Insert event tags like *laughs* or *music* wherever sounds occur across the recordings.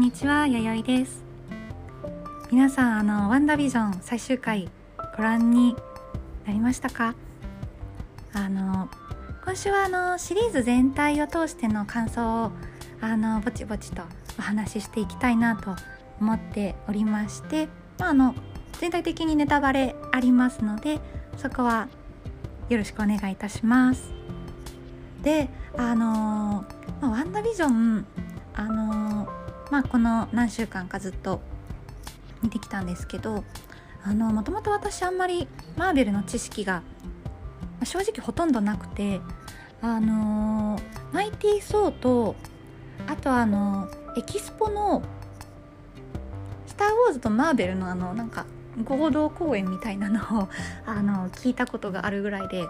んにちは、やよいです。皆さん、あのワンダビジョン最終回ご覧になりましたか？あの今週はあのシリーズ全体を通しての感想をあのぼちぼちとお話ししていきたいなと思っておりまして、まあ、あの全体的にネタバレありますのでそこはよろしくお願いいたします。であのま、ワンダビジョンあのまあこの何週間かずっと見てきたんですけどもともと私あんまりマーベルの知識が正直ほとんどなくてあのマイティー・ソーとあとあのエキスポの「スター・ウォーズ」とマーベルのあのなんか合同公演みたいなのをあの聞いたことがあるぐらいで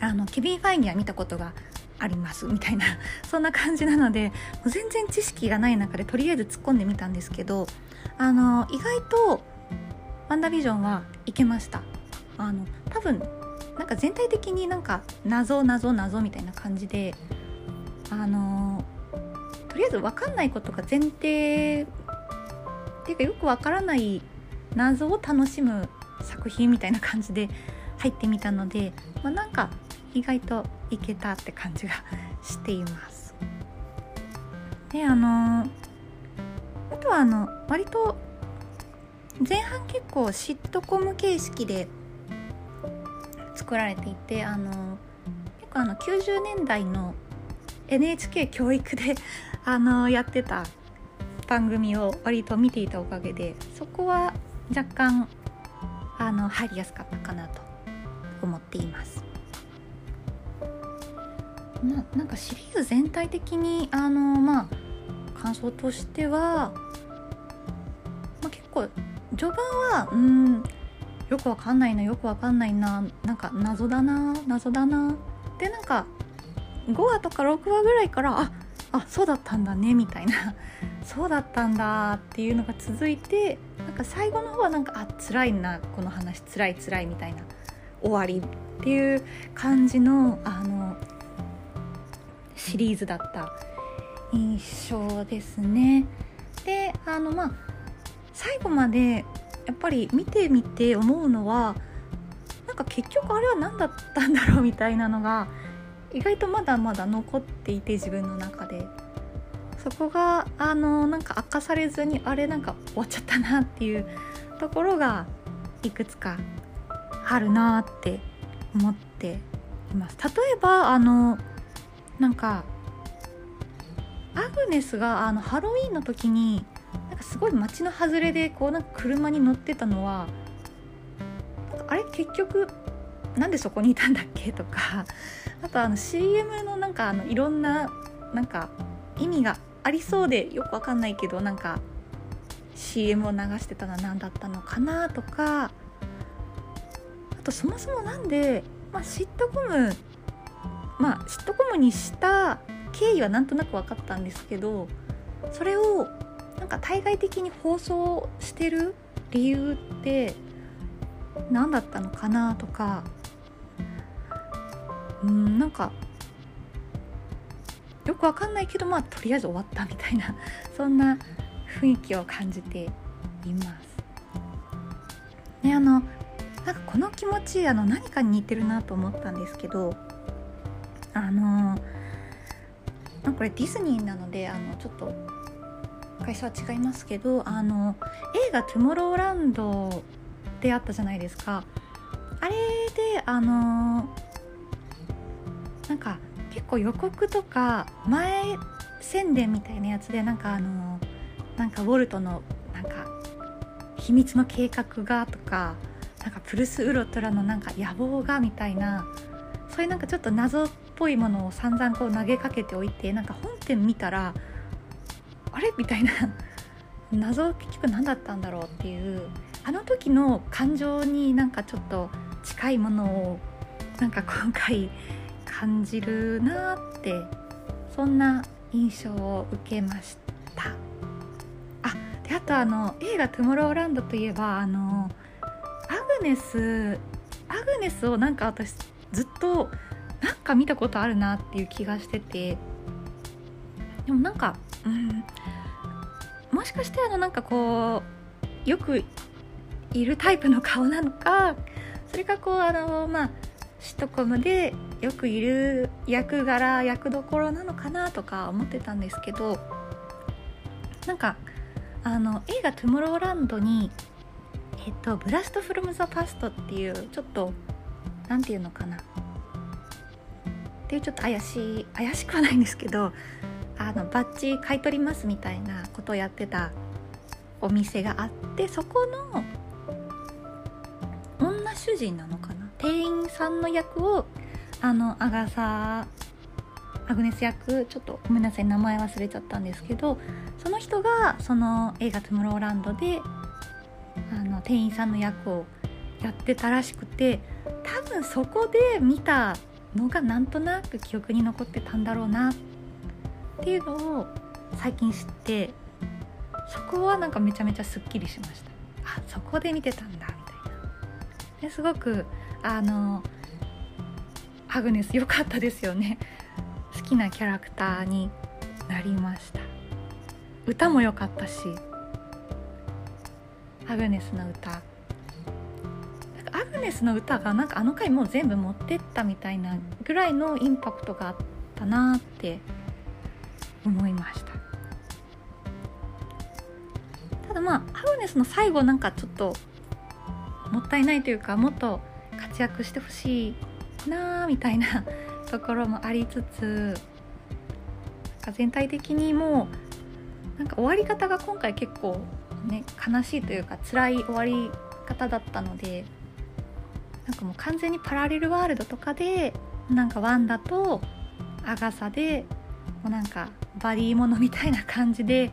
あのケビン・ファインには見たことがありますみたいな *laughs* そんな感じなので全然知識がない中でとりあえず突っ込んでみたんですけどあの意外とワンダービジョンはいけました。あの多分なんか全体的になんか謎謎謎みたいな感じであのとりあえず分かんないことが前提っていうかよく分からない謎を楽しむ作品みたいな感じで入ってみたので、まあ、なんか意外といけたって感じがしています。であのあとはあの割と前半結構シットコム形式で作られていてあの結構あの90年代の NHK 教育で *laughs* あのやってた番組を割と見ていたおかげでそこは若干あの入りやすかったかなと思っています。ななんかシリーズ全体的にあのまあ感想としては、まあ、結構序盤はうんよくわかんないなよくわかんないななんか謎だな謎だな。でなんか5話とか6話ぐらいからああそうだったんだねみたいな。*laughs* そうだったんだっていうのが続いてなんか最後の方はなんかあ辛いなこの話辛い辛いみたいな。終わりっていう感じのあのシリーズだった印象ですね。であのまあ最後までやっぱり見てみて思うのはなんか結局あれは何だったんだろうみたいなのが意外とまだまだ残っていて自分の中でそこがあのなんか明かされずにあれなんか終わっちゃったなっていうところがいくつかあるなって思っています。例えばあのなんかアグネスがあのハロウィンの時になんかすごい街の外れでこうなんか車に乗ってたのはあれ結局なんでそこにいたんだっけとか *laughs* あとあの CM のなんかあのいろんななんか意味がありそうでよくわかんないけどなんか CM を流してたのは何だったのかなとかあとそもそもなんで、まあ、シットコムまあシットコムにした経緯はなんとなく分かったんですけどそれをなんか対外的に放送してる理由って何だったのかなとかうんなんかよくわかんないけどまあとりあえず終わったみたいな *laughs* そんな雰囲気を感じています。ねあのなんかこの気持ちあの何かに似てるなと思ったんですけどあのまこれディズニーなのであのちょっと会社は違いますけどあの映画「トゥモローランド」であったじゃないですか。あれであのなんか結構予告とか前宣伝みたいなやつでなんかあのなんかウォルトのなんか秘密の計画がとかなんかプルスウロトラのなんか野望がみたいなそういうなんかちょっと謎ぽいものを散々こう投げかけておいてなんか本編見たらあれ？みたいな。*laughs* 謎結局何だったんだろうっていう。あの時の感情になんかちょっと近いものをなんか今回感じるなってそんな印象を受けました。あであとあの映画「トゥモローランド」といえばあのアグネスアグネスをなんか私ずっとなんか見たことあるなっていう気がしてて。でもなんかうんもしかしてあのなんかこうよくいるタイプの顔なのかそれかこうあのまあシトコムでよくいる役柄役どころなのかなとか思ってたんですけどなんかあの映画「トゥモローランドに」えっと「ブラスト・フロム・ザ・パスト」っていうちょっと何て言うのかな。っていうちょっと怪しい怪しくはないんですけどあのバッジ買い取りますみたいなことをやってたお店があってそこの女主人なのかな？店員さんの役をあのアガサアグネス役ちょっとごめんなさい名前忘れちゃったんですけどその人がその映画「トゥモローランドで」あの店員さんの役をやってたらしくて多分そこで見たのがなんとなく記憶に残ってたんだろうなっていうのを最近知ってそこはなんかめちゃめちゃすっきりしました。あそこで見てたんだみたいな。ですごくあのアグネス良かったですよね。好きなキャラクターになりました。歌も良かったしアグネスの歌。アグネスの歌がなんかあの回もう全部持ってったみたいなぐらいのインパクトがあったなって思いました。ただまあアグネスの最後なんかちょっともったいないというかもっと活躍してほしいなみたいなところもありつつ全体的にもうなんか終わり方が今回結構ね悲しいというか辛い終わり方だったのでなんかもう完全にパラレルワールドとかでなんかワンダとアガサでもうなんかバディものみたいな感じで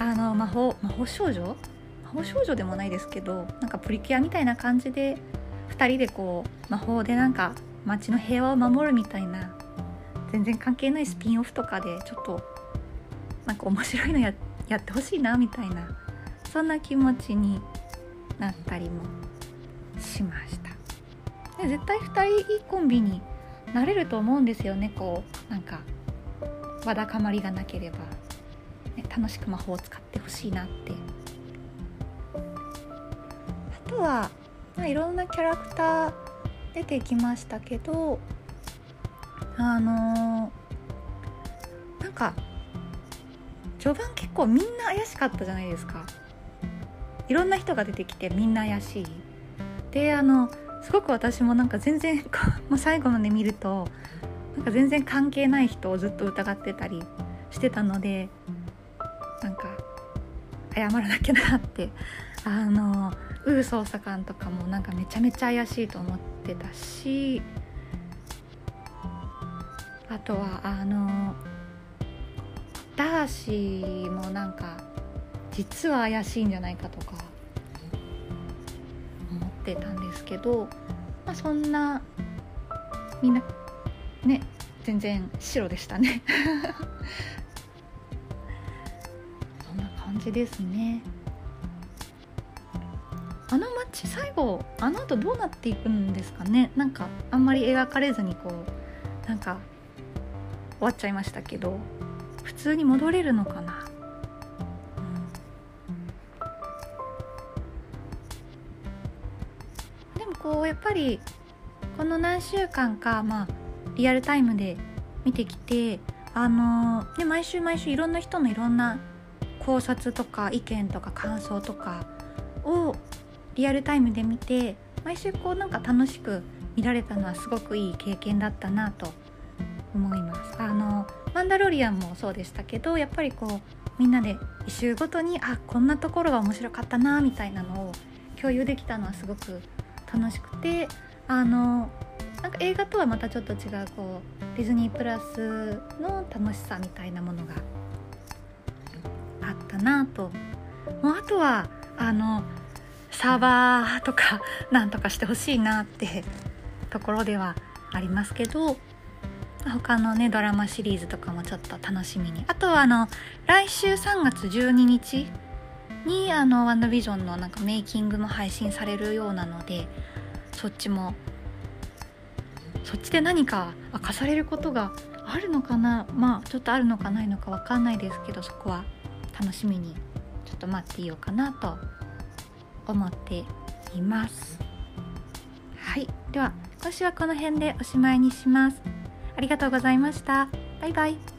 あの魔法魔法少女？魔法少女でもないですけどなんかプリキュアみたいな感じで2人でこう魔法でなんか街の平和を守るみたいな全然関係ないスピンオフとかでちょっとなんか面白いのややってほしいなみたいなそんな気持ちになったりもしました。で絶対2人いいコンビになれると思うんですよね。こうなんかわだかまりがなければ、ね、楽しく魔法を使ってほしいなって。あとは、まあ、いろんなキャラクター出てきましたけどあのー、なんか序盤結構みんな怪しかったじゃないですか。いろんな人が出てきてみんな怪しい。であのすごく私もなんか全然 *laughs* もう最後まで見るとなんか全然関係ない人をずっと疑ってたりしてたのでなんか謝らなきゃなって。*laughs* あのウー捜査官とかもなんかめちゃめちゃ怪しいと思ってたしあとはあのダーシーもなんか実は怪しいんじゃないかとかってたんですけど、まあ、そんなみんなね全然白でしたね。*laughs* そんな感じですね。あの街最後あの後どうなっていくんですかね？なんかあんまり描かれずにこうなんか終わっちゃいましたけど普通に戻れるのかな、こうやっぱりこの何週間かまあリアルタイムで見てきてあのー、で毎週毎週いろんな人のいろんな考察とか意見とか感想とかをリアルタイムで見て毎週こうなんか楽しく見られたのはすごくいい経験だったなと思います。あのマンダロリアンもそうでしたけどやっぱりこうみんなで1週ごとにあこんなところが面白かったなみたいなのを共有できたのはすごく楽しくてあのなんか映画とはまたちょっと違うこうディズニープラスの楽しさみたいなものがあったなと。もうあとはあのサーバーとか *laughs* なんとかしてほしいなってところではありますけど他のねドラマシリーズとかもちょっと楽しみに。あとはあの来週3月12日にあのワンダービジョンのなんかメイキングも配信されるようなのでそっちもそっちで何か明かされることがあるのかな？まあちょっとあるのかないのか分かんないですけどそこは楽しみにちょっと待っていようかなと思っています。はい。では今週はこの辺でおしまいにします。ありがとうございました。バイバイ。